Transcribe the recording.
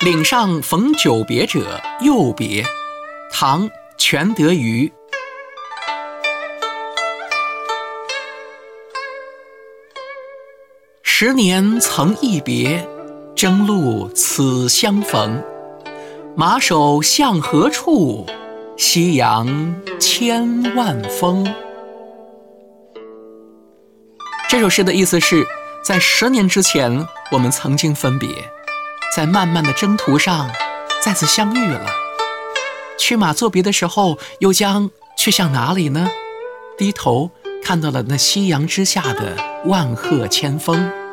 岭上逢久别者，又别。唐·全德瑜。十年曾一别，征路此相逢。马首向何处？夕阳千万峰。这首诗的意思是，在十年之前，我们曾经分别，在漫漫的征途上再次相遇了。驱马作别的时候，又将去向哪里呢？低头看到了那夕阳之下的万壑千峰。